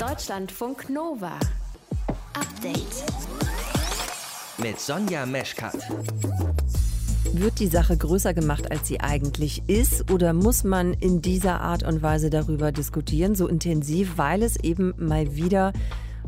Deutschlandfunk Nova. Update. Mit Sonja Meschkat. Wird die Sache größer gemacht, als sie eigentlich ist? Oder muss man in dieser Art und Weise darüber diskutieren, so intensiv, weil es eben mal wieder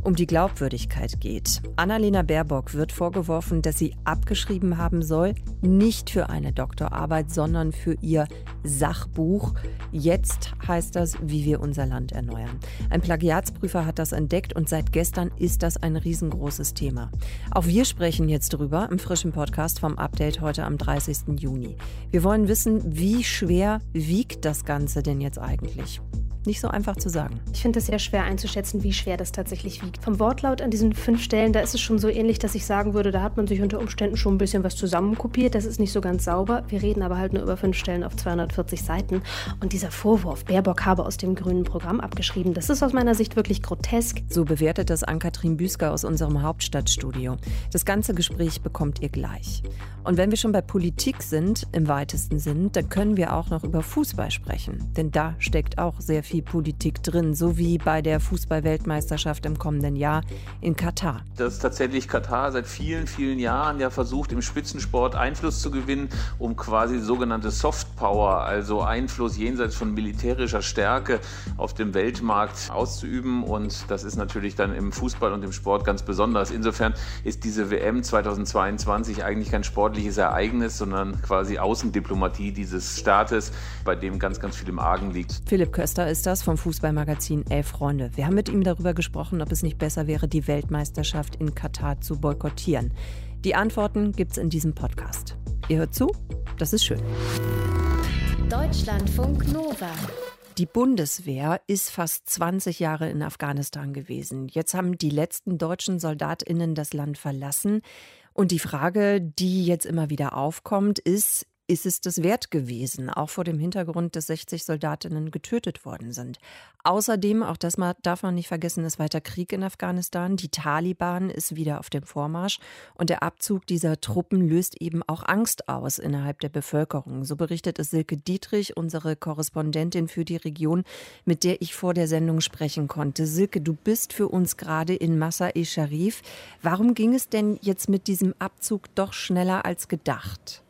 um die Glaubwürdigkeit geht. Annalena Baerbock wird vorgeworfen, dass sie abgeschrieben haben soll, nicht für eine Doktorarbeit, sondern für ihr Sachbuch. Jetzt heißt das, wie wir unser Land erneuern. Ein Plagiatsprüfer hat das entdeckt und seit gestern ist das ein riesengroßes Thema. Auch wir sprechen jetzt drüber im frischen Podcast vom Update heute am 30. Juni. Wir wollen wissen, wie schwer wiegt das Ganze denn jetzt eigentlich? Nicht so einfach zu sagen. Ich finde es sehr schwer einzuschätzen, wie schwer das tatsächlich wiegt. Vom Wortlaut an diesen fünf Stellen, da ist es schon so ähnlich, dass ich sagen würde, da hat man sich unter Umständen schon ein bisschen was zusammenkopiert. Das ist nicht so ganz sauber. Wir reden aber halt nur über fünf Stellen auf 240 Seiten. Und dieser Vorwurf, Baerbock habe aus dem grünen Programm abgeschrieben, das ist aus meiner Sicht wirklich grotesk. So bewertet das Ann-Kathrin Büsker aus unserem Hauptstadtstudio. Das ganze Gespräch bekommt ihr gleich. Und wenn wir schon bei Politik sind, im weitesten Sinn, dann können wir auch noch über Fußball sprechen. Denn da steckt auch sehr viel viel Politik drin, so wie bei der Fußball-Weltmeisterschaft im kommenden Jahr in Katar. Dass tatsächlich Katar seit vielen, vielen Jahren ja versucht, im Spitzensport Einfluss zu gewinnen, um quasi sogenannte Softpower, also Einfluss jenseits von militärischer Stärke auf dem Weltmarkt auszuüben. Und das ist natürlich dann im Fußball und im Sport ganz besonders. Insofern ist diese WM 2022 eigentlich kein sportliches Ereignis, sondern quasi Außendiplomatie dieses Staates, bei dem ganz, ganz viel im Argen liegt. Philipp Köster ist das vom Fußballmagazin Elf Freunde. Wir haben mit ihm darüber gesprochen, ob es nicht besser wäre, die Weltmeisterschaft in Katar zu boykottieren. Die Antworten gibt es in diesem Podcast. Ihr hört zu, das ist schön. Deutschlandfunk Nova. Die Bundeswehr ist fast 20 Jahre in Afghanistan gewesen. Jetzt haben die letzten deutschen Soldatinnen das Land verlassen. Und die Frage, die jetzt immer wieder aufkommt, ist, ist es das wert gewesen, auch vor dem Hintergrund, dass 60 Soldatinnen getötet worden sind. Außerdem, auch das darf man nicht vergessen, ist weiter Krieg in Afghanistan. Die Taliban ist wieder auf dem Vormarsch und der Abzug dieser Truppen löst eben auch Angst aus innerhalb der Bevölkerung. So berichtet es Silke Dietrich, unsere Korrespondentin für die Region, mit der ich vor der Sendung sprechen konnte. Silke, du bist für uns gerade in Massa-e Sharif. Warum ging es denn jetzt mit diesem Abzug doch schneller als gedacht?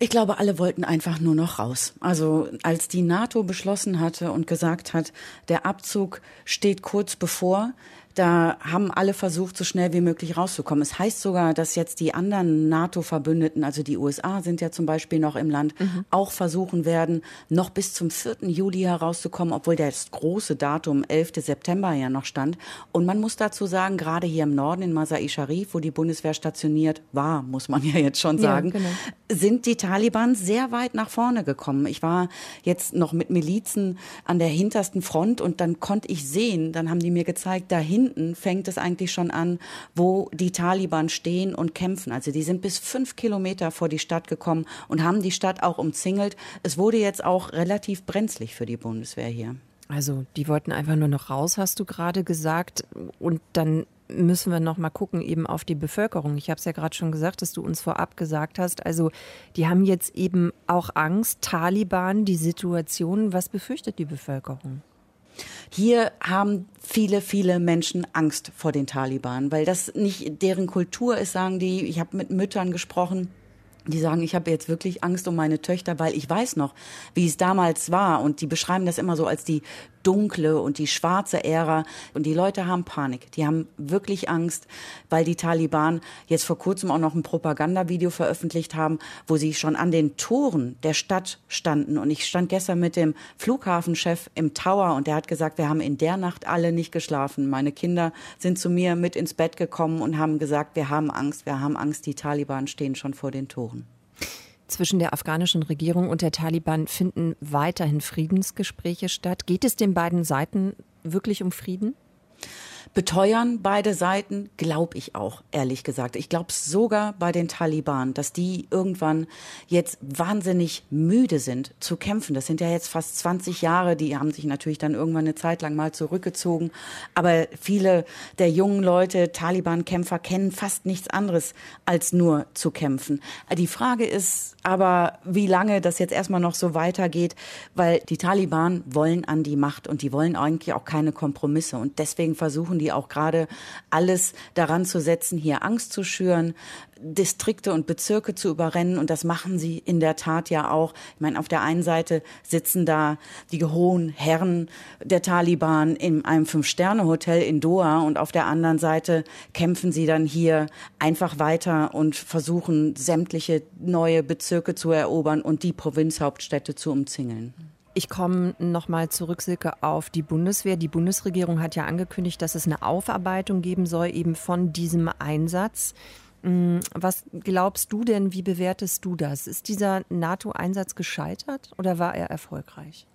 Ich glaube, alle wollten einfach nur noch raus. Also als die NATO beschlossen hatte und gesagt hat, der Abzug steht kurz bevor, da haben alle versucht, so schnell wie möglich rauszukommen. Es heißt sogar, dass jetzt die anderen NATO-Verbündeten, also die USA sind ja zum Beispiel noch im Land, mhm. auch versuchen werden, noch bis zum 4. Juli herauszukommen, obwohl das große Datum 11. September ja noch stand. Und man muss dazu sagen, gerade hier im Norden in Masai Sharif, wo die Bundeswehr stationiert war, muss man ja jetzt schon sagen, ja, genau. sind die Taliban sehr weit nach vorne gekommen. Ich war jetzt noch mit Milizen an der hintersten Front und dann konnte ich sehen, dann haben die mir gezeigt, dahin hinten fängt es eigentlich schon an, wo die Taliban stehen und kämpfen. Also die sind bis fünf Kilometer vor die Stadt gekommen und haben die Stadt auch umzingelt. Es wurde jetzt auch relativ brenzlig für die Bundeswehr hier. Also die wollten einfach nur noch raus, hast du gerade gesagt. Und dann müssen wir noch mal gucken eben auf die Bevölkerung. Ich habe es ja gerade schon gesagt, dass du uns vorab gesagt hast. Also die haben jetzt eben auch Angst. Taliban, die Situation. Was befürchtet die Bevölkerung? Hier haben viele, viele Menschen Angst vor den Taliban, weil das nicht deren Kultur ist, sagen die. Ich habe mit Müttern gesprochen die sagen, ich habe jetzt wirklich Angst um meine Töchter, weil ich weiß noch, wie es damals war. Und die beschreiben das immer so als die dunkle und die schwarze Ära. Und die Leute haben Panik. Die haben wirklich Angst, weil die Taliban jetzt vor kurzem auch noch ein Propagandavideo veröffentlicht haben, wo sie schon an den Toren der Stadt standen. Und ich stand gestern mit dem Flughafenchef im Tower und der hat gesagt, wir haben in der Nacht alle nicht geschlafen. Meine Kinder sind zu mir mit ins Bett gekommen und haben gesagt, wir haben Angst, wir haben Angst, die Taliban stehen schon vor den Toren. Zwischen der afghanischen Regierung und der Taliban finden weiterhin Friedensgespräche statt. Geht es den beiden Seiten wirklich um Frieden? Beteuern beide Seiten, glaube ich auch, ehrlich gesagt. Ich glaube sogar bei den Taliban, dass die irgendwann jetzt wahnsinnig müde sind zu kämpfen. Das sind ja jetzt fast 20 Jahre, die haben sich natürlich dann irgendwann eine Zeit lang mal zurückgezogen. Aber viele der jungen Leute, Taliban-Kämpfer, kennen fast nichts anderes als nur zu kämpfen. Die Frage ist aber, wie lange das jetzt erstmal noch so weitergeht, weil die Taliban wollen an die Macht und die wollen eigentlich auch keine Kompromisse. Und deswegen versuchen die auch gerade alles daran zu setzen, hier Angst zu schüren, Distrikte und Bezirke zu überrennen. Und das machen sie in der Tat ja auch. Ich meine, auf der einen Seite sitzen da die hohen Herren der Taliban in einem Fünf-Sterne-Hotel in Doha und auf der anderen Seite kämpfen sie dann hier einfach weiter und versuchen, sämtliche neue Bezirke zu erobern und die Provinzhauptstädte zu umzingeln. Ich komme nochmal zurück, Silke, auf die Bundeswehr. Die Bundesregierung hat ja angekündigt, dass es eine Aufarbeitung geben soll, eben von diesem Einsatz. Mm, was glaubst du denn, wie bewertest du das? Ist dieser NATO-Einsatz gescheitert oder war er erfolgreich?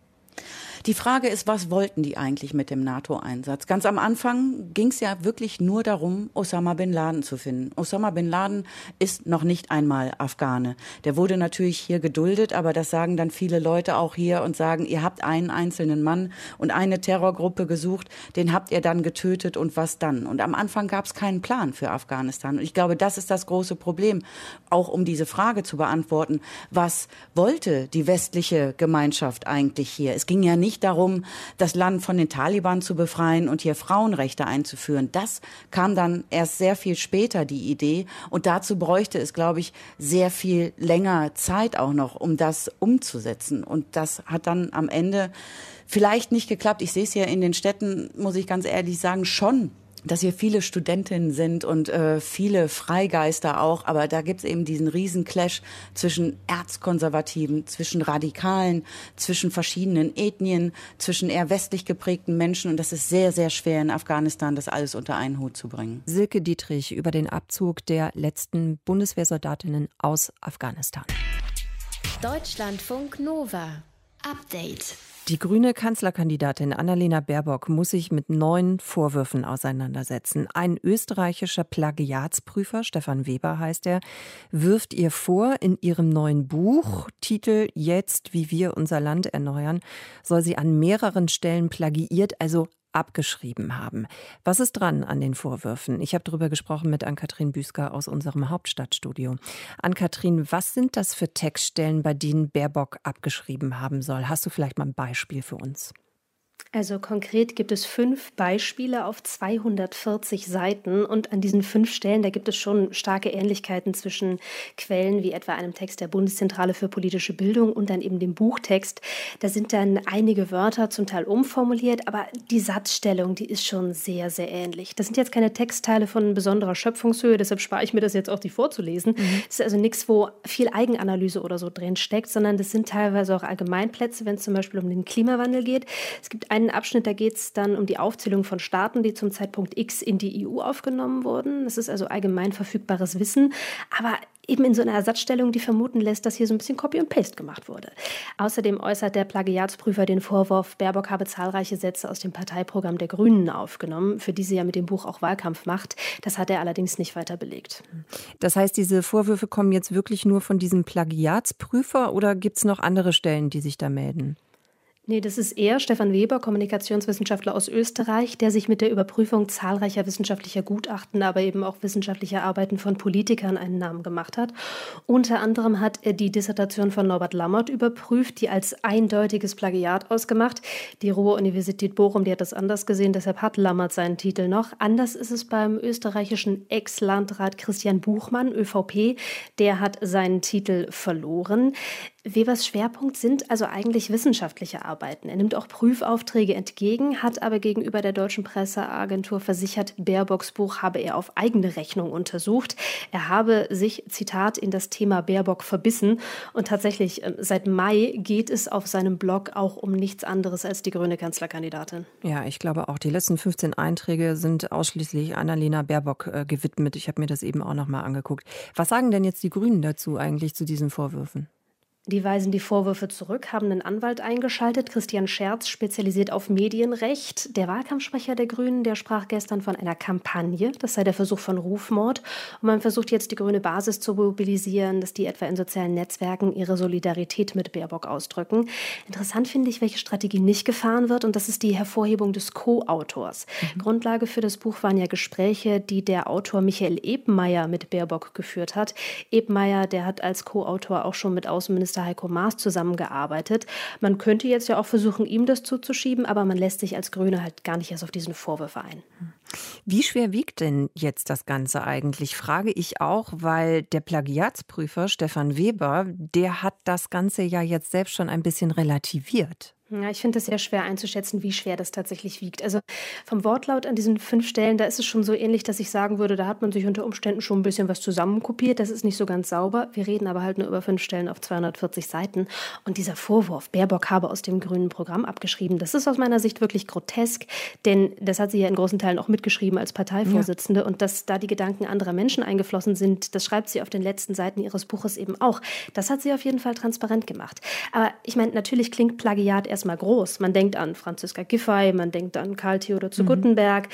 Die Frage ist, was wollten die eigentlich mit dem NATO-Einsatz? Ganz am Anfang ging es ja wirklich nur darum, Osama bin Laden zu finden. Osama bin Laden ist noch nicht einmal Afghane. Der wurde natürlich hier geduldet, aber das sagen dann viele Leute auch hier und sagen, ihr habt einen einzelnen Mann und eine Terrorgruppe gesucht, den habt ihr dann getötet und was dann? Und am Anfang gab es keinen Plan für Afghanistan. Und ich glaube, das ist das große Problem, auch um diese Frage zu beantworten. Was wollte die westliche Gemeinschaft eigentlich hier? Es ging ja nicht darum, das Land von den Taliban zu befreien und hier Frauenrechte einzuführen. Das kam dann erst sehr viel später, die Idee. Und dazu bräuchte es, glaube ich, sehr viel länger Zeit auch noch, um das umzusetzen. Und das hat dann am Ende vielleicht nicht geklappt. Ich sehe es ja in den Städten, muss ich ganz ehrlich sagen, schon dass hier viele Studentinnen sind und äh, viele Freigeister auch, aber da gibt's eben diesen riesen Clash zwischen Erzkonservativen, zwischen Radikalen, zwischen verschiedenen Ethnien, zwischen eher westlich geprägten Menschen und das ist sehr, sehr schwer in Afghanistan, das alles unter einen Hut zu bringen. Silke Dietrich über den Abzug der letzten Bundeswehrsoldatinnen aus Afghanistan. Deutschlandfunk Nova. Update. Die grüne Kanzlerkandidatin Annalena Baerbock muss sich mit neun Vorwürfen auseinandersetzen. Ein österreichischer Plagiatsprüfer, Stefan Weber heißt er, wirft ihr vor, in ihrem neuen Buch, Titel Jetzt, wie wir unser Land erneuern, soll sie an mehreren Stellen plagiiert, also abgeschrieben haben. Was ist dran an den Vorwürfen? Ich habe darüber gesprochen mit Ann-Kathrin Büsker aus unserem Hauptstadtstudio. Ann-Kathrin, was sind das für Textstellen, bei denen Baerbock abgeschrieben haben soll? Hast du vielleicht mal ein Beispiel für uns? Also konkret gibt es fünf Beispiele auf 240 Seiten und an diesen fünf Stellen, da gibt es schon starke Ähnlichkeiten zwischen Quellen wie etwa einem Text der Bundeszentrale für politische Bildung und dann eben dem Buchtext. Da sind dann einige Wörter zum Teil umformuliert, aber die Satzstellung, die ist schon sehr, sehr ähnlich. Das sind jetzt keine Textteile von besonderer Schöpfungshöhe, deshalb spare ich mir das jetzt auch, die vorzulesen. Mhm. Das ist also nichts, wo viel Eigenanalyse oder so drin steckt, sondern das sind teilweise auch Allgemeinplätze, wenn es zum Beispiel um den Klimawandel geht. Es gibt einen Abschnitt, da geht es dann um die Aufzählung von Staaten, die zum Zeitpunkt X in die EU aufgenommen wurden. Das ist also allgemein verfügbares Wissen, aber eben in so einer Ersatzstellung, die vermuten lässt, dass hier so ein bisschen Copy und Paste gemacht wurde. Außerdem äußert der Plagiatsprüfer den Vorwurf, Baerbock habe zahlreiche Sätze aus dem Parteiprogramm der Grünen aufgenommen, für die sie ja mit dem Buch auch Wahlkampf macht. Das hat er allerdings nicht weiter belegt. Das heißt, diese Vorwürfe kommen jetzt wirklich nur von diesem Plagiatsprüfer oder gibt es noch andere Stellen, die sich da melden? Nee, das ist eher Stefan Weber, Kommunikationswissenschaftler aus Österreich, der sich mit der Überprüfung zahlreicher wissenschaftlicher Gutachten, aber eben auch wissenschaftlicher Arbeiten von Politikern einen Namen gemacht hat. Unter anderem hat er die Dissertation von Norbert Lammert überprüft, die als eindeutiges Plagiat ausgemacht. Die Ruhr-Universität Bochum, die hat das anders gesehen, deshalb hat Lammert seinen Titel noch. Anders ist es beim österreichischen Ex-Landrat Christian Buchmann, ÖVP. Der hat seinen Titel verloren. Webers Schwerpunkt sind also eigentlich wissenschaftliche Arbeiten. Er nimmt auch Prüfaufträge entgegen, hat aber gegenüber der deutschen Presseagentur versichert, Baerbocks Buch habe er auf eigene Rechnung untersucht. Er habe sich, Zitat, in das Thema Baerbock verbissen. Und tatsächlich, ähm, seit Mai geht es auf seinem Blog auch um nichts anderes als die grüne Kanzlerkandidatin. Ja, ich glaube auch, die letzten 15 Einträge sind ausschließlich Annalena Baerbock äh, gewidmet. Ich habe mir das eben auch noch mal angeguckt. Was sagen denn jetzt die Grünen dazu eigentlich zu diesen Vorwürfen? Die weisen die Vorwürfe zurück, haben einen Anwalt eingeschaltet. Christian Scherz, spezialisiert auf Medienrecht. Der Wahlkampfsprecher der Grünen, der sprach gestern von einer Kampagne. Das sei der Versuch von Rufmord. Und man versucht jetzt, die grüne Basis zu mobilisieren, dass die etwa in sozialen Netzwerken ihre Solidarität mit Baerbock ausdrücken. Interessant finde ich, welche Strategie nicht gefahren wird. Und das ist die Hervorhebung des Co-Autors. Mhm. Grundlage für das Buch waren ja Gespräche, die der Autor Michael Ebmeier mit Baerbock geführt hat. Ebmeier, der hat als Co-Autor auch schon mit Außenminister Innenminister Heiko Maas zusammengearbeitet. Man könnte jetzt ja auch versuchen, ihm das zuzuschieben, aber man lässt sich als Grüne halt gar nicht erst auf diese Vorwürfe ein. Wie schwer wiegt denn jetzt das Ganze eigentlich? Frage ich auch, weil der Plagiatsprüfer Stefan Weber, der hat das Ganze ja jetzt selbst schon ein bisschen relativiert. Ja, ich finde es sehr schwer einzuschätzen, wie schwer das tatsächlich wiegt. Also vom Wortlaut an diesen fünf Stellen, da ist es schon so ähnlich, dass ich sagen würde, da hat man sich unter Umständen schon ein bisschen was zusammenkopiert. Das ist nicht so ganz sauber. Wir reden aber halt nur über fünf Stellen auf 240 Seiten. Und dieser Vorwurf, Baerbock habe aus dem grünen Programm abgeschrieben, das ist aus meiner Sicht wirklich grotesk, denn das hat sie ja in großen Teilen auch mitgeschrieben als Parteivorsitzende. Ja. Und dass da die Gedanken anderer Menschen eingeflossen sind, das schreibt sie auf den letzten Seiten ihres Buches eben auch. Das hat sie auf jeden Fall transparent gemacht. Aber ich meine, natürlich klingt Plagiat erst erstmal groß. Man denkt an Franziska Giffey, man denkt an Karl Theodor zu mhm. Guttenberg.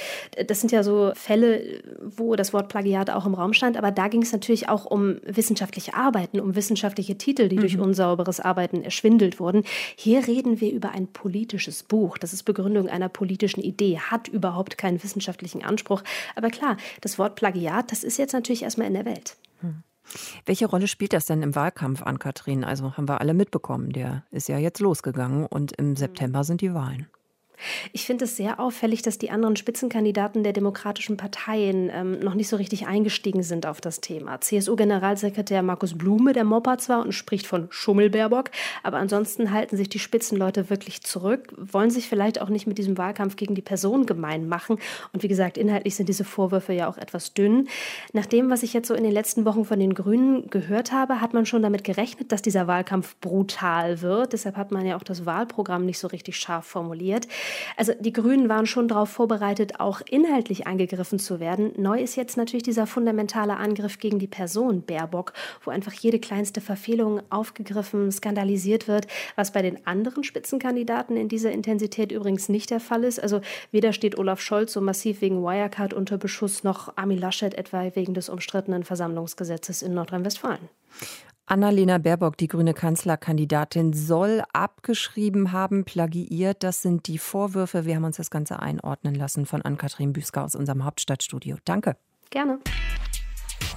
Das sind ja so Fälle, wo das Wort Plagiat auch im Raum stand. Aber da ging es natürlich auch um wissenschaftliche Arbeiten, um wissenschaftliche Titel, die mhm. durch unsauberes Arbeiten erschwindelt wurden. Hier reden wir über ein politisches Buch. Das ist Begründung einer politischen Idee, hat überhaupt keinen wissenschaftlichen Anspruch. Aber klar, das Wort Plagiat, das ist jetzt natürlich erstmal in der Welt. Mhm. Welche Rolle spielt das denn im Wahlkampf an Katrin? Also haben wir alle mitbekommen, der ist ja jetzt losgegangen und im September sind die Wahlen. Ich finde es sehr auffällig, dass die anderen Spitzenkandidaten der demokratischen Parteien ähm, noch nicht so richtig eingestiegen sind auf das Thema. CSU-Generalsekretär Markus Blume, der moppert zwar und spricht von Schummelbaerbock, aber ansonsten halten sich die Spitzenleute wirklich zurück, wollen sich vielleicht auch nicht mit diesem Wahlkampf gegen die Person gemein machen. Und wie gesagt, inhaltlich sind diese Vorwürfe ja auch etwas dünn. Nach dem, was ich jetzt so in den letzten Wochen von den Grünen gehört habe, hat man schon damit gerechnet, dass dieser Wahlkampf brutal wird. Deshalb hat man ja auch das Wahlprogramm nicht so richtig scharf formuliert. Also die Grünen waren schon darauf vorbereitet, auch inhaltlich angegriffen zu werden. Neu ist jetzt natürlich dieser fundamentale Angriff gegen die Person Baerbock, wo einfach jede kleinste Verfehlung aufgegriffen, skandalisiert wird, was bei den anderen Spitzenkandidaten in dieser Intensität übrigens nicht der Fall ist. Also weder steht Olaf Scholz so massiv wegen Wirecard unter Beschuss, noch Armin Laschet etwa wegen des umstrittenen Versammlungsgesetzes in Nordrhein-Westfalen. Annalena Baerbock, die grüne Kanzlerkandidatin, soll abgeschrieben haben, plagiiert. Das sind die Vorwürfe. Wir haben uns das Ganze einordnen lassen von Ann-Kathrin Büsker aus unserem Hauptstadtstudio. Danke. Gerne.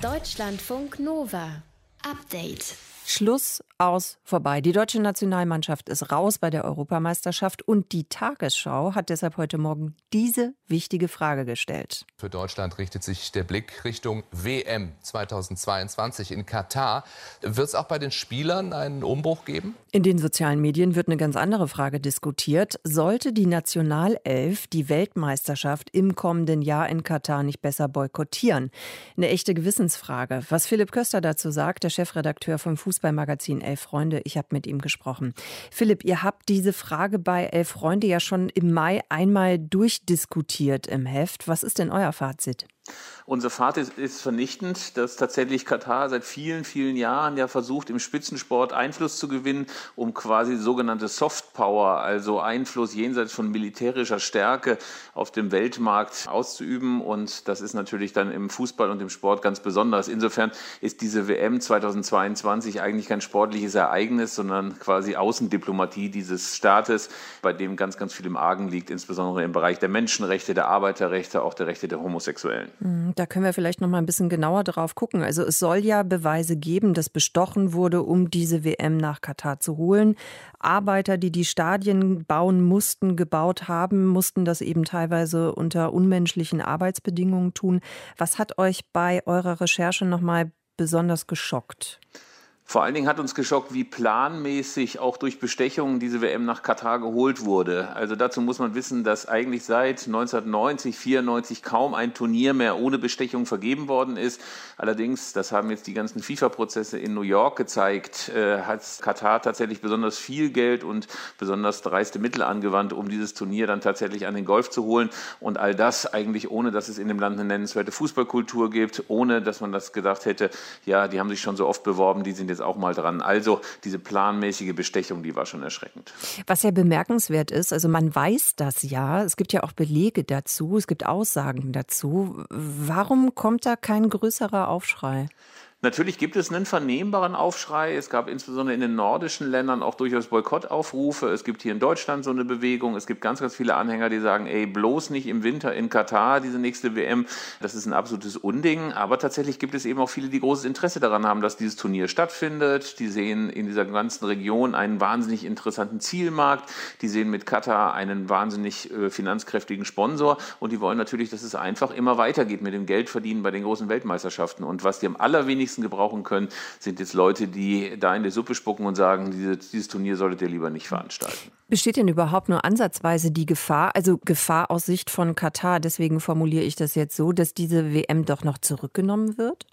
Deutschlandfunk Nova. Update. Schluss aus vorbei. Die deutsche Nationalmannschaft ist raus bei der Europameisterschaft und die Tagesschau hat deshalb heute Morgen diese wichtige Frage gestellt. Für Deutschland richtet sich der Blick Richtung WM 2022 in Katar. Wird es auch bei den Spielern einen Umbruch geben? In den sozialen Medien wird eine ganz andere Frage diskutiert. Sollte die Nationalelf die Weltmeisterschaft im kommenden Jahr in Katar nicht besser boykottieren? Eine echte Gewissensfrage. Was Philipp Köster dazu sagt, der Chefredakteur vom Fußballmagazin Elf Freunde. Ich habe mit ihm gesprochen. Philipp, ihr habt diese Frage bei Elf Freunde ja schon im Mai einmal durchdiskutiert im Heft. Was ist denn euer Fazit? Unser Fazit ist vernichtend, dass tatsächlich Katar seit vielen, vielen Jahren ja versucht, im Spitzensport Einfluss zu gewinnen, um quasi sogenannte Soft Power, also Einfluss jenseits von militärischer Stärke auf dem Weltmarkt auszuüben. Und das ist natürlich dann im Fußball und im Sport ganz besonders. Insofern ist diese WM 2022 eigentlich kein sportliches Ereignis, sondern quasi Außendiplomatie dieses Staates, bei dem ganz, ganz viel im Argen liegt, insbesondere im Bereich der Menschenrechte, der Arbeiterrechte, auch der Rechte der Homosexuellen. Mhm, da können wir vielleicht noch mal ein bisschen genauer drauf gucken. Also es soll ja Beweise geben, dass bestochen wurde, um diese WM nach Katar zu holen. Arbeiter, die die Stadien bauen mussten, gebaut haben, mussten das eben teilweise unter unmenschlichen Arbeitsbedingungen tun. Was hat euch bei eurer Recherche noch mal besonders geschockt? Vor allen Dingen hat uns geschockt, wie planmäßig auch durch Bestechungen diese WM nach Katar geholt wurde. Also dazu muss man wissen, dass eigentlich seit 1990, 94 kaum ein Turnier mehr ohne Bestechung vergeben worden ist. Allerdings, das haben jetzt die ganzen FIFA-Prozesse in New York gezeigt, äh, hat Katar tatsächlich besonders viel Geld und besonders dreiste Mittel angewandt, um dieses Turnier dann tatsächlich an den Golf zu holen. Und all das eigentlich ohne, dass es in dem Land eine nennenswerte Fußballkultur gibt, ohne dass man das gedacht hätte, ja, die haben sich schon so oft beworben, die sind jetzt jetzt auch mal dran. Also diese planmäßige Bestechung, die war schon erschreckend. Was ja bemerkenswert ist, also man weiß das ja, es gibt ja auch Belege dazu, es gibt Aussagen dazu. Warum kommt da kein größerer Aufschrei? Natürlich gibt es einen vernehmbaren Aufschrei. Es gab insbesondere in den nordischen Ländern auch durchaus Boykottaufrufe. Es gibt hier in Deutschland so eine Bewegung. Es gibt ganz, ganz viele Anhänger, die sagen, ey, bloß nicht im Winter in Katar, diese nächste WM. Das ist ein absolutes Unding. Aber tatsächlich gibt es eben auch viele, die großes Interesse daran haben, dass dieses Turnier stattfindet. Die sehen in dieser ganzen Region einen wahnsinnig interessanten Zielmarkt. Die sehen mit Katar einen wahnsinnig äh, finanzkräftigen Sponsor. Und die wollen natürlich, dass es einfach immer weitergeht mit dem Geldverdienen bei den großen Weltmeisterschaften. Und was die am allerwenigsten wenigsten gebrauchen können, sind jetzt Leute, die da in die Suppe spucken und sagen, diese, dieses Turnier solltet ihr lieber nicht veranstalten. Besteht denn überhaupt nur ansatzweise die Gefahr, also Gefahr aus Sicht von Katar, deswegen formuliere ich das jetzt so, dass diese WM doch noch zurückgenommen wird?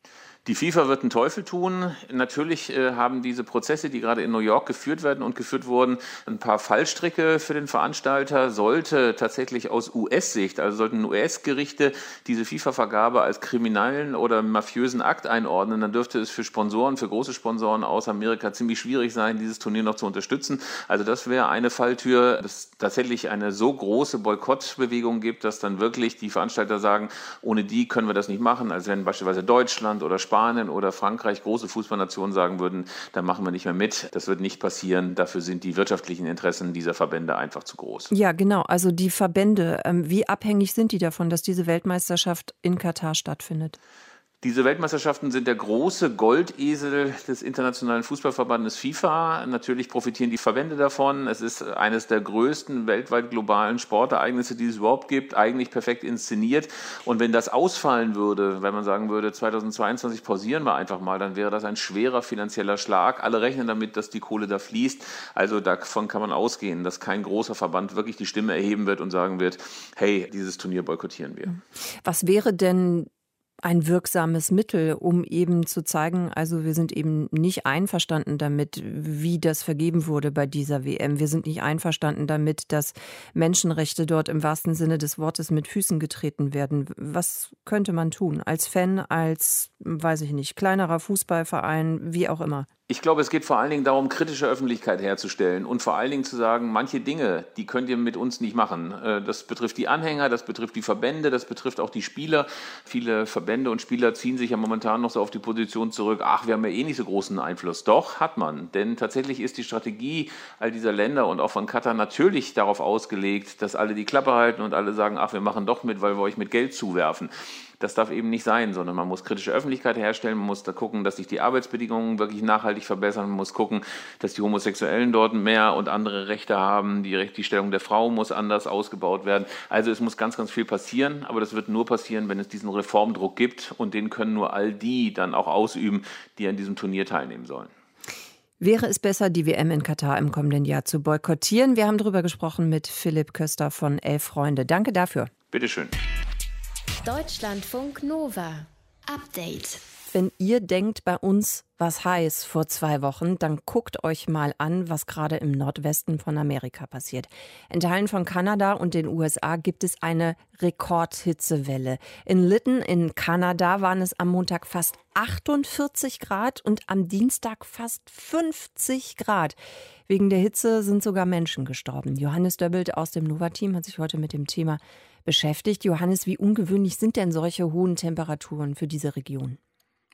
Die FIFA wird einen Teufel tun. Natürlich äh, haben diese Prozesse, die gerade in New York geführt werden und geführt wurden, ein paar Fallstricke für den Veranstalter. Sollte tatsächlich aus US-Sicht, also sollten US-Gerichte diese FIFA-Vergabe als kriminellen oder mafiösen Akt einordnen, dann dürfte es für Sponsoren, für große Sponsoren aus Amerika ziemlich schwierig sein, dieses Turnier noch zu unterstützen. Also das wäre eine Falltür, dass tatsächlich eine so große Boykottbewegung gibt, dass dann wirklich die Veranstalter sagen, ohne die können wir das nicht machen. Also wenn beispielsweise Deutschland oder Spanien oder Frankreich, große Fußballnationen sagen würden, da machen wir nicht mehr mit. Das wird nicht passieren. Dafür sind die wirtschaftlichen Interessen dieser Verbände einfach zu groß. Ja, genau. Also die Verbände, ähm, wie abhängig sind die davon, dass diese Weltmeisterschaft in Katar stattfindet? Diese Weltmeisterschaften sind der große Goldesel des internationalen Fußballverbandes FIFA. Natürlich profitieren die Verbände davon. Es ist eines der größten weltweit globalen Sportereignisse, die es überhaupt gibt, eigentlich perfekt inszeniert. Und wenn das ausfallen würde, wenn man sagen würde, 2022 pausieren wir einfach mal, dann wäre das ein schwerer finanzieller Schlag. Alle rechnen damit, dass die Kohle da fließt. Also davon kann man ausgehen, dass kein großer Verband wirklich die Stimme erheben wird und sagen wird, hey, dieses Turnier boykottieren wir. Was wäre denn ein wirksames Mittel, um eben zu zeigen, also wir sind eben nicht einverstanden damit, wie das vergeben wurde bei dieser WM. Wir sind nicht einverstanden damit, dass Menschenrechte dort im wahrsten Sinne des Wortes mit Füßen getreten werden. Was könnte man tun? Als Fan, als, weiß ich nicht, kleinerer Fußballverein, wie auch immer? Ich glaube, es geht vor allen Dingen darum, kritische Öffentlichkeit herzustellen und vor allen Dingen zu sagen, manche Dinge, die könnt ihr mit uns nicht machen. Äh, das betrifft die Anhänger, das betrifft die Verbände, das betrifft auch die Spieler. Viele Verbände und Spieler ziehen sich ja momentan noch so auf die Position zurück, ach, wir haben ja eh nicht so großen Einfluss. Doch, hat man. Denn tatsächlich ist die Strategie all dieser Länder und auch von Katar natürlich darauf ausgelegt, dass alle die Klappe halten und alle sagen, ach, wir machen doch mit, weil wir euch mit Geld zuwerfen. Das darf eben nicht sein, sondern man muss kritische Öffentlichkeit herstellen, man muss da gucken, dass sich die Arbeitsbedingungen wirklich nachhaltig verbessern, man muss gucken, dass die Homosexuellen dort mehr und andere Rechte haben, die, die Stellung der Frau muss anders ausgebaut werden. Also es muss ganz, ganz viel passieren, aber das wird nur passieren, wenn es diesen Reformdruck gibt und den können nur all die dann auch ausüben, die an diesem Turnier teilnehmen sollen. Wäre es besser, die WM in Katar im kommenden Jahr zu boykottieren? Wir haben darüber gesprochen mit Philipp Köster von Elf Freunde. Danke dafür. Bitteschön. Deutschlandfunk Nova. Update. Wenn ihr denkt, bei uns was heiß vor zwei Wochen, dann guckt euch mal an, was gerade im Nordwesten von Amerika passiert. In Teilen von Kanada und den USA gibt es eine Rekordhitzewelle. In Lytton in Kanada waren es am Montag fast 48 Grad und am Dienstag fast 50 Grad. Wegen der Hitze sind sogar Menschen gestorben. Johannes Döbbelt aus dem Nova-Team hat sich heute mit dem Thema beschäftigt. Johannes, wie ungewöhnlich sind denn solche hohen Temperaturen für diese Region?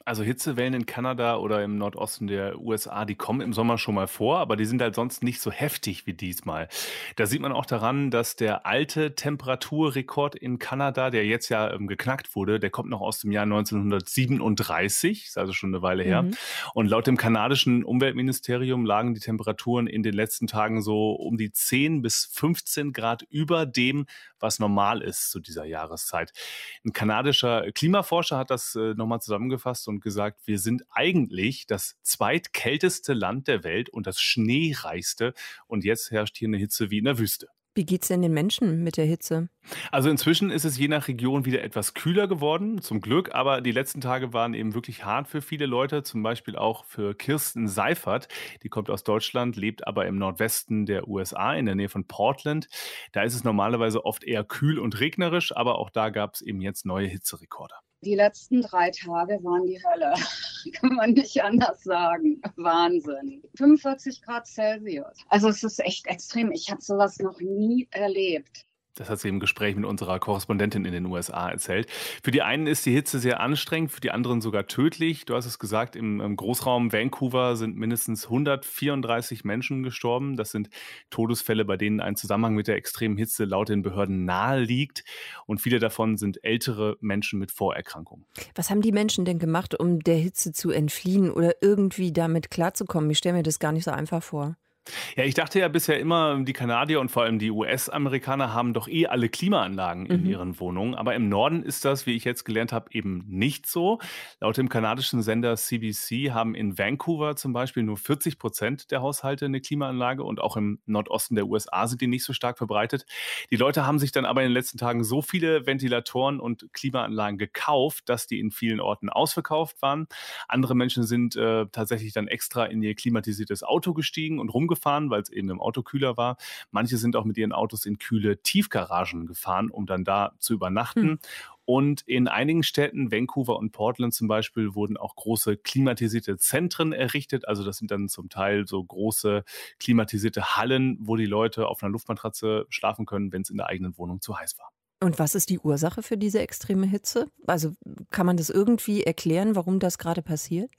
Also Hitzewellen in Kanada oder im Nordosten der USA, die kommen im Sommer schon mal vor, aber die sind halt sonst nicht so heftig wie diesmal. Da sieht man auch daran, dass der alte Temperaturrekord in Kanada, der jetzt ja ähm, geknackt wurde, der kommt noch aus dem Jahr 1937, ist also schon eine Weile her. Mhm. Und laut dem kanadischen Umweltministerium lagen die Temperaturen in den letzten Tagen so um die 10 bis 15 Grad über dem, was normal ist zu dieser Jahreszeit. Ein kanadischer Klimaforscher hat das äh, nochmal zusammengefasst und gesagt, wir sind eigentlich das zweitkälteste Land der Welt und das schneereichste. Und jetzt herrscht hier eine Hitze wie in der Wüste. Wie geht es denn den Menschen mit der Hitze? Also inzwischen ist es je nach Region wieder etwas kühler geworden, zum Glück, aber die letzten Tage waren eben wirklich hart für viele Leute, zum Beispiel auch für Kirsten Seifert. Die kommt aus Deutschland, lebt aber im Nordwesten der USA in der Nähe von Portland. Da ist es normalerweise oft eher kühl und regnerisch, aber auch da gab es eben jetzt neue Hitzerekorde. Die letzten drei Tage waren die Hölle. Kann man nicht anders sagen. Wahnsinn. 45 Grad Celsius. Also es ist echt extrem. Ich habe sowas noch nie erlebt. Das hat sie im Gespräch mit unserer Korrespondentin in den USA erzählt. Für die einen ist die Hitze sehr anstrengend, für die anderen sogar tödlich. Du hast es gesagt, im, Großraum Vancouver sind mindestens 134 Menschen gestorben. Das sind Todesfälle, bei denen ein Zusammenhang mit der extremen Hitze laut den Behörden nahe liegt. Und viele davon sind ältere Menschen mit Vorerkrankungen. Was haben die Menschen denn gemacht, um der Hitze zu entfliehen oder irgendwie damit klarzukommen? Ich stelle mir das gar nicht so einfach vor. Ja, ich dachte ja bisher immer, die Kanadier und vor allem die US-Amerikaner haben doch eh alle Klimaanlagen in mhm. ihren Wohnungen. Aber im Norden ist das, wie ich jetzt gelernt habe, eben nicht so. Laut dem kanadischen Sender CBC haben in Vancouver zum Beispiel nur 40 Prozent der Haushalte eine Klimaanlage und auch im Nordosten der USA sind die nicht so stark verbreitet. Die Leute haben sich dann aber in den letzten Tagen so viele Ventilatoren und Klimaanlagen gekauft, dass die in vielen Orten ausverkauft waren. Andere Menschen sind äh, tatsächlich dann extra in ihr klimatisiertes Auto gestiegen und rumgefahren gefahren, weil es eben im Auto kühler war. Manche sind auch mit ihren Autos in kühle Tiefgaragen gefahren, um dann da zu übernachten. Hm. Und in einigen Städten, Vancouver und Portland zum Beispiel, wurden auch große klimatisierte Zentren errichtet. Also das sind dann zum Teil so große klimatisierte Hallen, wo die Leute auf einer Luftmatratze schlafen können, wenn es in der eigenen Wohnung zu heiß war. Und was ist die Ursache für diese extreme Hitze? Also kann man das irgendwie erklären, warum das gerade passiert?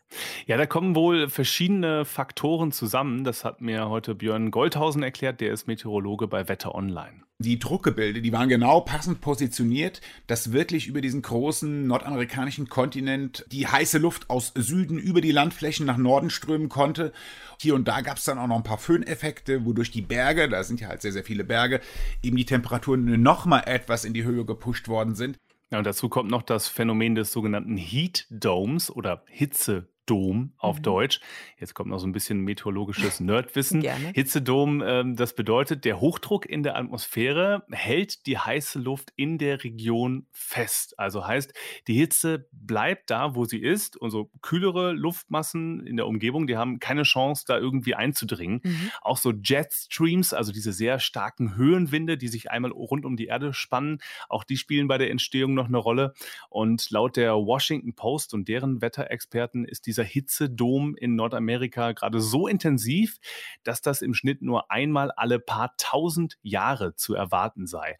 Ja, da kommen wohl verschiedene Faktoren zusammen. Das hat mir heute Björn Goldhausen erklärt, der ist Meteorologe bei Wetter Online. Die Druckgebilde, die waren genau passend positioniert, dass wirklich über diesen großen nordamerikanischen Kontinent die heiße Luft aus Süden über die Landflächen nach Norden strömen konnte. Hier und da gab es dann auch noch ein paar Föhneffekte, wodurch die Berge, da sind ja halt sehr, sehr viele Berge, eben die Temperaturen nochmal etwas in die Höhe gepusht worden sind. Ja, und dazu kommt noch das Phänomen des sogenannten Heat Domes oder Hitze Dom auf mhm. Deutsch. Jetzt kommt noch so ein bisschen meteorologisches Nerdwissen. Gerne. Hitzedom, ähm, das bedeutet, der Hochdruck in der Atmosphäre hält die heiße Luft in der Region fest. Also heißt, die Hitze bleibt da, wo sie ist. Und so kühlere Luftmassen in der Umgebung, die haben keine Chance, da irgendwie einzudringen. Mhm. Auch so Jetstreams, also diese sehr starken Höhenwinde, die sich einmal rund um die Erde spannen, auch die spielen bei der Entstehung noch eine Rolle. Und laut der Washington Post und deren Wetterexperten ist die dieser Hitzedom in Nordamerika gerade so intensiv, dass das im Schnitt nur einmal alle paar tausend Jahre zu erwarten sei.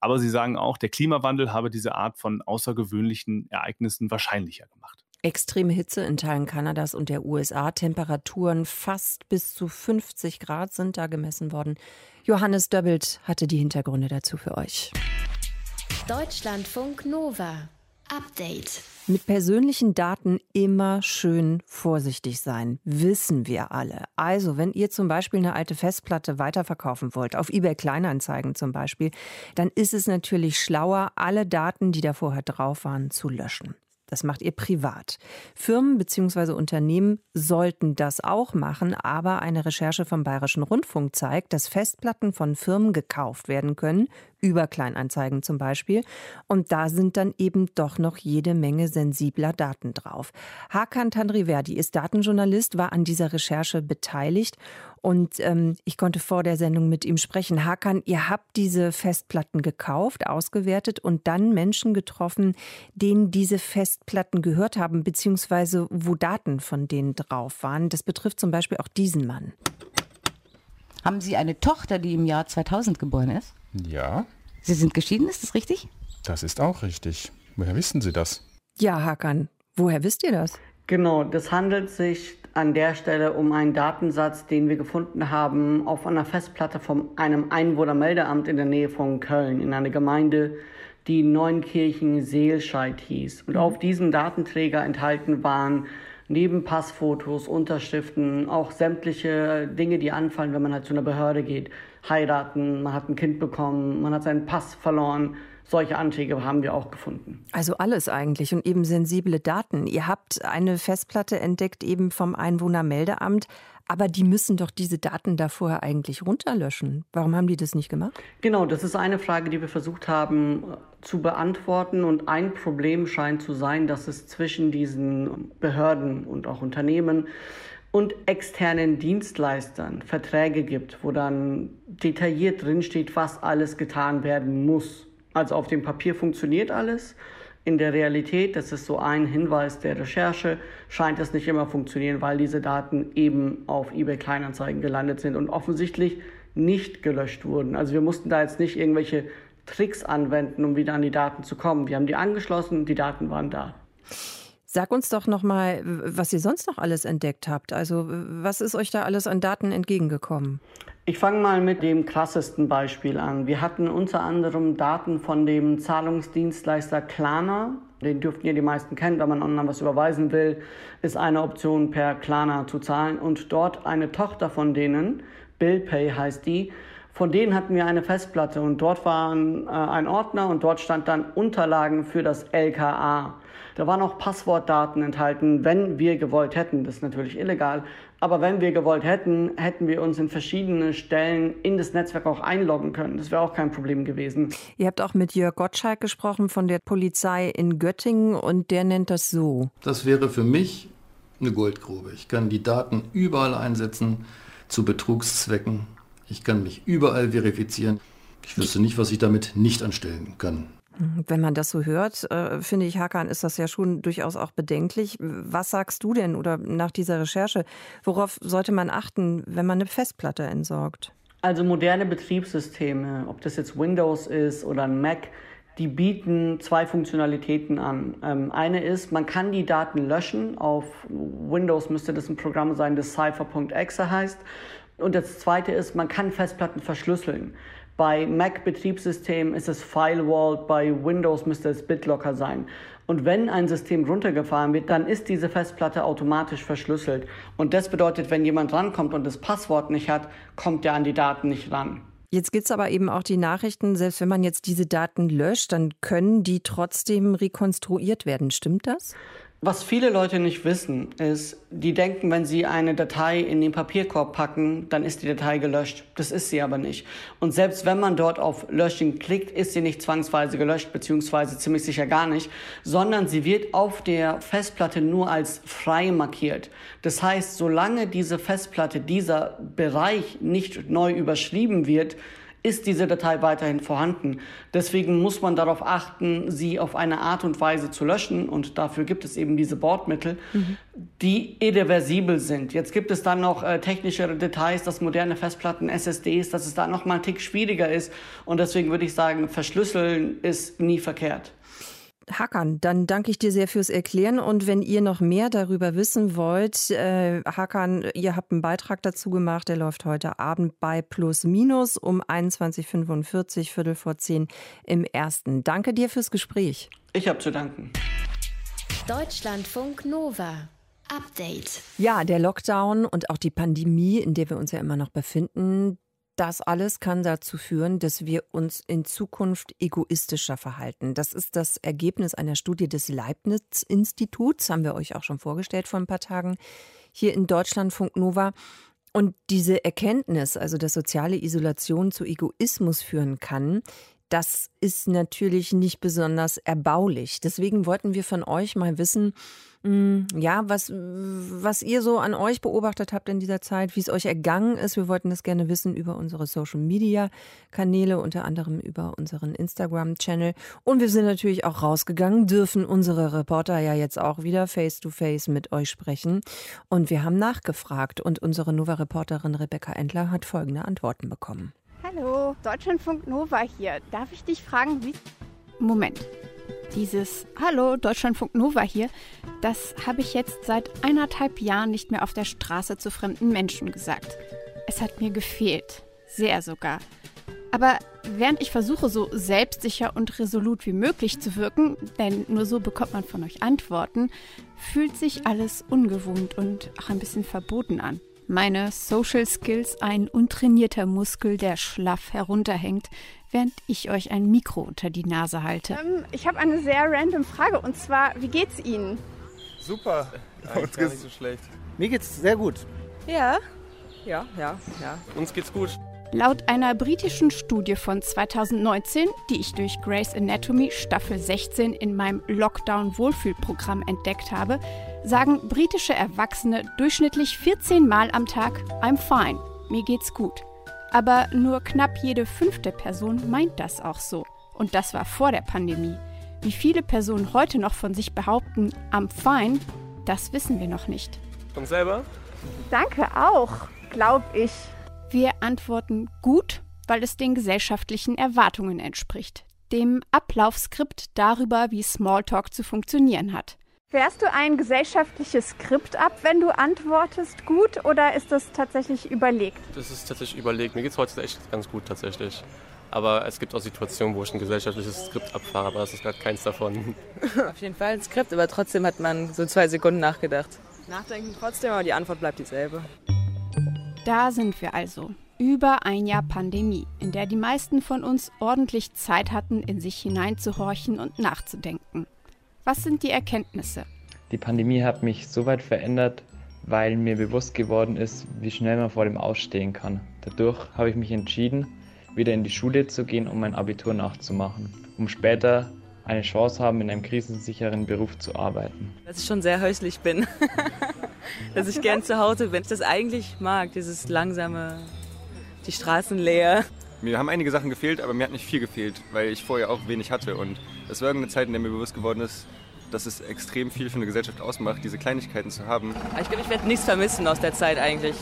Aber sie sagen auch, der Klimawandel habe diese Art von außergewöhnlichen Ereignissen wahrscheinlicher gemacht. Extreme Hitze in Teilen Kanadas und der USA, Temperaturen fast bis zu 50 Grad sind da gemessen worden. Johannes Döbbelt hatte die Hintergründe dazu für euch. Deutschlandfunk Nova. Update. Mit persönlichen Daten immer schön vorsichtig sein, wissen wir alle. Also, wenn ihr zum Beispiel eine alte Festplatte weiterverkaufen wollt, auf eBay Kleinanzeigen zum Beispiel, dann ist es natürlich schlauer, alle Daten, die da vorher drauf waren, zu löschen. Das macht ihr privat. Firmen bzw. Unternehmen sollten das auch machen, aber eine Recherche vom Bayerischen Rundfunk zeigt, dass Festplatten von Firmen gekauft werden können, über Kleinanzeigen zum Beispiel, und da sind dann eben doch noch jede Menge sensibler Daten drauf. Hakan Tandriverdi ist Datenjournalist, war an dieser Recherche beteiligt und ähm, ich konnte vor der Sendung mit ihm sprechen. Hakan, ihr habt diese Festplatten gekauft, ausgewertet und dann Menschen getroffen, denen diese Festplatten gehört haben, beziehungsweise wo Daten von denen drauf waren. Das betrifft zum Beispiel auch diesen Mann. Haben Sie eine Tochter, die im Jahr 2000 geboren ist? Ja. Sie sind geschieden, ist das richtig? Das ist auch richtig. Woher wissen Sie das? Ja, Hakan, woher wisst ihr das? Genau, das handelt sich an der Stelle um einen Datensatz, den wir gefunden haben auf einer Festplatte von einem Einwohnermeldeamt in der Nähe von Köln, in einer Gemeinde, die Neunkirchen-Seelscheid hieß. Und auf diesem Datenträger enthalten waren neben Passfotos, Unterschriften, auch sämtliche Dinge, die anfallen, wenn man halt zu einer Behörde geht. Heiraten, man hat ein Kind bekommen, man hat seinen Pass verloren, solche Anträge haben wir auch gefunden. Also alles eigentlich und eben sensible Daten. Ihr habt eine Festplatte entdeckt eben vom Einwohnermeldeamt, aber die müssen doch diese Daten da vorher eigentlich runterlöschen. Warum haben die das nicht gemacht? Genau, das ist eine Frage, die wir versucht haben äh, zu beantworten. Und ein Problem scheint zu sein, dass es zwischen diesen Behörden und auch Unternehmen und externen Dienstleistern Verträge gibt, wo dann detailliert drinsteht, was alles getan werden muss. Also auf dem Papier funktioniert alles. In der Realität, das ist so ein Hinweis der Recherche, scheint es nicht immer funktionieren, weil diese Daten eben auf eBay Kleinanzeigen gelandet sind und offensichtlich nicht gelöscht wurden. Also wir mussten da jetzt nicht irgendwelche Tricks anwenden, um wieder an die Daten zu kommen. Wir haben die angeschlossen, die Daten waren da. Sag uns doch noch mal, was ihr sonst noch alles entdeckt habt. Also, was ist euch da alles an Daten entgegengekommen? Ich fange mal mit dem krassesten Beispiel an. Wir hatten unter anderem Daten von dem Zahlungsdienstleister Klarna. Den dürften ihr die meisten kennen, wenn man online was überweisen will, ist eine Option per Klarna zu zahlen. Und dort eine Tochter von denen, BillPay heißt die, von denen hatten wir eine Festplatte und dort war äh, ein Ordner und dort stand dann Unterlagen für das LKA. Da waren auch Passwortdaten enthalten, wenn wir gewollt hätten. Das ist natürlich illegal. Aber wenn wir gewollt hätten, hätten wir uns in verschiedene Stellen in das Netzwerk auch einloggen können. Das wäre auch kein Problem gewesen. Ihr habt auch mit Jörg Gottschalk gesprochen von der Polizei in Göttingen und der nennt das so. Das wäre für mich eine Goldgrube. Ich kann die Daten überall einsetzen zu Betrugszwecken. Ich kann mich überall verifizieren. Ich wüsste nicht, was ich damit nicht anstellen kann. Wenn man das so hört, äh, finde ich, Hakan, ist das ja schon durchaus auch bedenklich. Was sagst du denn oder nach dieser Recherche, worauf sollte man achten, wenn man eine Festplatte entsorgt? Also moderne Betriebssysteme, ob das jetzt Windows ist oder ein Mac, die bieten zwei Funktionalitäten an. Ähm, eine ist, man kann die Daten löschen. Auf Windows müsste das ein Programm sein, das Cypher.exe heißt. Und das zweite ist, man kann Festplatten verschlüsseln. Bei Mac-Betriebssystemen ist es Firewall, bei Windows müsste es BitLocker sein. Und wenn ein System runtergefahren wird, dann ist diese Festplatte automatisch verschlüsselt. Und das bedeutet, wenn jemand rankommt und das Passwort nicht hat, kommt er an die Daten nicht ran. Jetzt gibt es aber eben auch die Nachrichten, selbst wenn man jetzt diese Daten löscht, dann können die trotzdem rekonstruiert werden. Stimmt das? Was viele Leute nicht wissen, ist, die denken, wenn sie eine Datei in den Papierkorb packen, dann ist die Datei gelöscht. Das ist sie aber nicht. Und selbst wenn man dort auf Löschen klickt, ist sie nicht zwangsweise gelöscht, beziehungsweise ziemlich sicher gar nicht, sondern sie wird auf der Festplatte nur als frei markiert. Das heißt, solange diese Festplatte, dieser Bereich nicht neu überschrieben wird, ist diese Datei weiterhin vorhanden. Deswegen muss man darauf achten, sie auf eine Art und Weise zu löschen und dafür gibt es eben diese Bordmittel, mhm. die irreversibel sind. Jetzt gibt es dann noch äh, technischere Details, dass moderne Festplatten SSDs, dass es da noch mal einen Tick schwieriger ist und deswegen würde ich sagen, verschlüsseln ist nie verkehrt. Hakan, dann danke ich dir sehr fürs Erklären. Und wenn ihr noch mehr darüber wissen wollt, äh, Hakan, ihr habt einen Beitrag dazu gemacht, der läuft heute Abend bei Plus Minus um 21.45 Viertel vor zehn im ersten. Danke dir fürs Gespräch. Ich habe zu danken. Deutschlandfunk Nova. Update. Ja, der Lockdown und auch die Pandemie, in der wir uns ja immer noch befinden, das alles kann dazu führen, dass wir uns in Zukunft egoistischer verhalten. Das ist das Ergebnis einer Studie des Leibniz-Instituts, haben wir euch auch schon vorgestellt vor ein paar Tagen, hier in Deutschlandfunk Nova. Und diese Erkenntnis, also dass soziale Isolation zu Egoismus führen kann, das ist natürlich nicht besonders erbaulich. Deswegen wollten wir von euch mal wissen, hm, ja, was, was ihr so an euch beobachtet habt in dieser Zeit, wie es euch ergangen ist. Wir wollten das gerne wissen über unsere Social Media Kanäle, unter anderem über unseren Instagram Channel. Und wir sind natürlich auch rausgegangen, dürfen unsere Reporter ja jetzt auch wieder face to face mit euch sprechen. Und wir haben nachgefragt und unsere Nova-Reporterin Rebecca Endler hat folgende Antworten bekommen. Hallo, Deutschlandfunk Nova hier. Darf ich dich fragen, wie. Moment. Dieses Hallo, Deutschlandfunk Nova hier, das habe ich jetzt seit eineinhalb Jahren nicht mehr auf der Straße zu fremden Menschen gesagt. Es hat mir gefehlt. Sehr sogar. Aber während ich versuche, so selbstsicher und resolut wie möglich zu wirken, denn nur so bekommt man von euch Antworten, fühlt sich alles ungewohnt und auch ein bisschen verboten an. Meine Social Skills ein untrainierter Muskel, der schlaff herunterhängt, während ich euch ein Mikro unter die Nase halte. Ähm, ich habe eine sehr random Frage und zwar, wie geht's Ihnen? Super. Uns geht's nicht so schlecht. Mir geht's sehr gut. Ja. Ja, ja, ja. Uns geht's gut. Laut einer britischen Studie von 2019, die ich durch Grace Anatomy Staffel 16 in meinem Lockdown-Wohlfühlprogramm entdeckt habe, sagen britische Erwachsene durchschnittlich 14 Mal am Tag I'm fine, mir geht's gut. Aber nur knapp jede fünfte Person meint das auch so. Und das war vor der Pandemie. Wie viele Personen heute noch von sich behaupten, I'm fine, das wissen wir noch nicht. Und selber? Danke auch, glaub ich. Wir antworten gut, weil es den gesellschaftlichen Erwartungen entspricht. Dem Ablaufskript darüber, wie Smalltalk zu funktionieren hat. Fährst du ein gesellschaftliches Skript ab, wenn du antwortest gut oder ist das tatsächlich überlegt? Das ist tatsächlich überlegt. Mir geht es heute echt ganz gut tatsächlich. Aber es gibt auch Situationen, wo ich ein gesellschaftliches Skript abfahre, aber das ist gerade keins davon. Auf jeden Fall ein Skript, aber trotzdem hat man so zwei Sekunden nachgedacht. Nachdenken trotzdem, aber die Antwort bleibt dieselbe. Da sind wir also. Über ein Jahr Pandemie, in der die meisten von uns ordentlich Zeit hatten, in sich hineinzuhorchen und nachzudenken. Was sind die Erkenntnisse? Die Pandemie hat mich so weit verändert, weil mir bewusst geworden ist, wie schnell man vor dem Ausstehen kann. Dadurch habe ich mich entschieden, wieder in die Schule zu gehen, um mein Abitur nachzumachen, um später eine Chance haben, in einem krisensicheren Beruf zu arbeiten. Dass ich schon sehr häuslich bin. Dass ich gern zu Hause bin. Ich das eigentlich mag, dieses langsame, die Straßen leer. Mir haben einige Sachen gefehlt, aber mir hat nicht viel gefehlt, weil ich vorher auch wenig hatte. Und es war irgendeine Zeit, in der mir bewusst geworden ist, dass es extrem viel für eine Gesellschaft ausmacht, diese Kleinigkeiten zu haben. Ich glaube, ich werde nichts vermissen aus der Zeit eigentlich.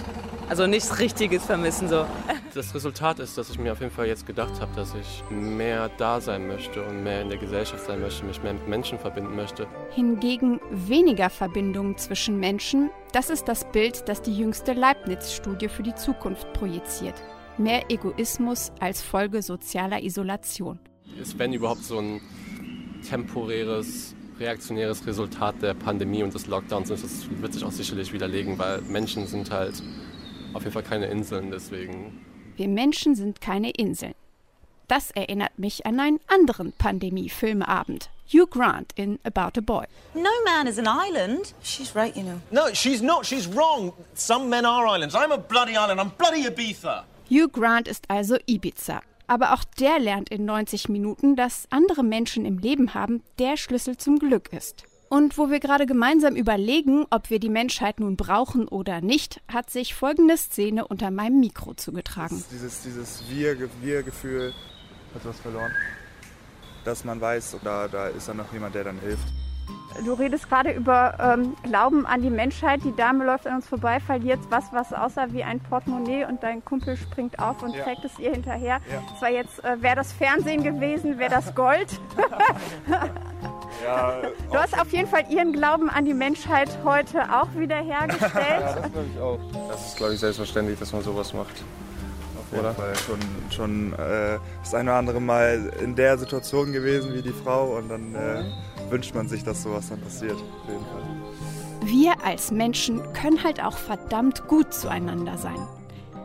Also nichts Richtiges vermissen so. Das Resultat ist, dass ich mir auf jeden Fall jetzt gedacht habe, dass ich mehr da sein möchte und mehr in der Gesellschaft sein möchte, mich mehr mit Menschen verbinden möchte. Hingegen weniger Verbindungen zwischen Menschen, das ist das Bild, das die jüngste Leibniz-Studie für die Zukunft projiziert. Mehr Egoismus als Folge sozialer Isolation. Ist wenn überhaupt so ein temporäres reaktionäres Resultat der Pandemie und des Lockdowns ist. Das wird sich auch sicherlich widerlegen, weil Menschen sind halt auf jeden Fall keine Inseln, deswegen. Wir Menschen sind keine Inseln. Das erinnert mich an einen anderen Pandemie-Filmeabend. Hugh Grant in About a Boy. No man is an island. She's right, you know. No, she's not. She's wrong. Some men are islands. I'm a bloody island. I'm bloody Ibiza. Hugh Grant ist also Ibiza. Aber auch der lernt in 90 Minuten, dass andere Menschen im Leben haben, der Schlüssel zum Glück ist. Und wo wir gerade gemeinsam überlegen, ob wir die Menschheit nun brauchen oder nicht, hat sich folgende Szene unter meinem Mikro zugetragen. Dieses, dieses Wir-Gefühl hat was verloren. Dass man weiß, da, da ist dann noch jemand, der dann hilft. Du redest gerade über ähm, Glauben an die Menschheit. Die Dame läuft an uns vorbei, verliert was, was aussah wie ein Portemonnaie und dein Kumpel springt auf und Ja. trägt es ihr hinterher. Ja. Das war jetzt, äh, wäre das Fernsehen gewesen, wäre das Gold. Ja, Du hast auf jeden Fall ihren Glauben an die Menschheit heute auch wiederhergestellt. ja, das glaube ich auch. Das ist, glaube ich, selbstverständlich, dass man sowas macht. Auf jeden Fall schon, schon äh, das eine oder andere Mal in der Situation gewesen wie die Frau und dann äh, wünscht man sich, dass sowas dann passiert. Auf jeden Fall. Wir als Menschen können halt auch verdammt gut zueinander sein.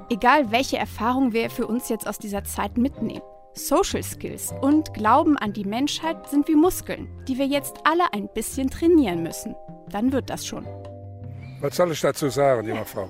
Egal welche Erfahrung wir für uns jetzt aus dieser Zeit mitnehmen. Social Skills und Glauben an die Menschheit sind wie Muskeln, die wir jetzt alle ein bisschen trainieren müssen. Dann wird das schon. Was soll ich dazu sagen, junge Frau?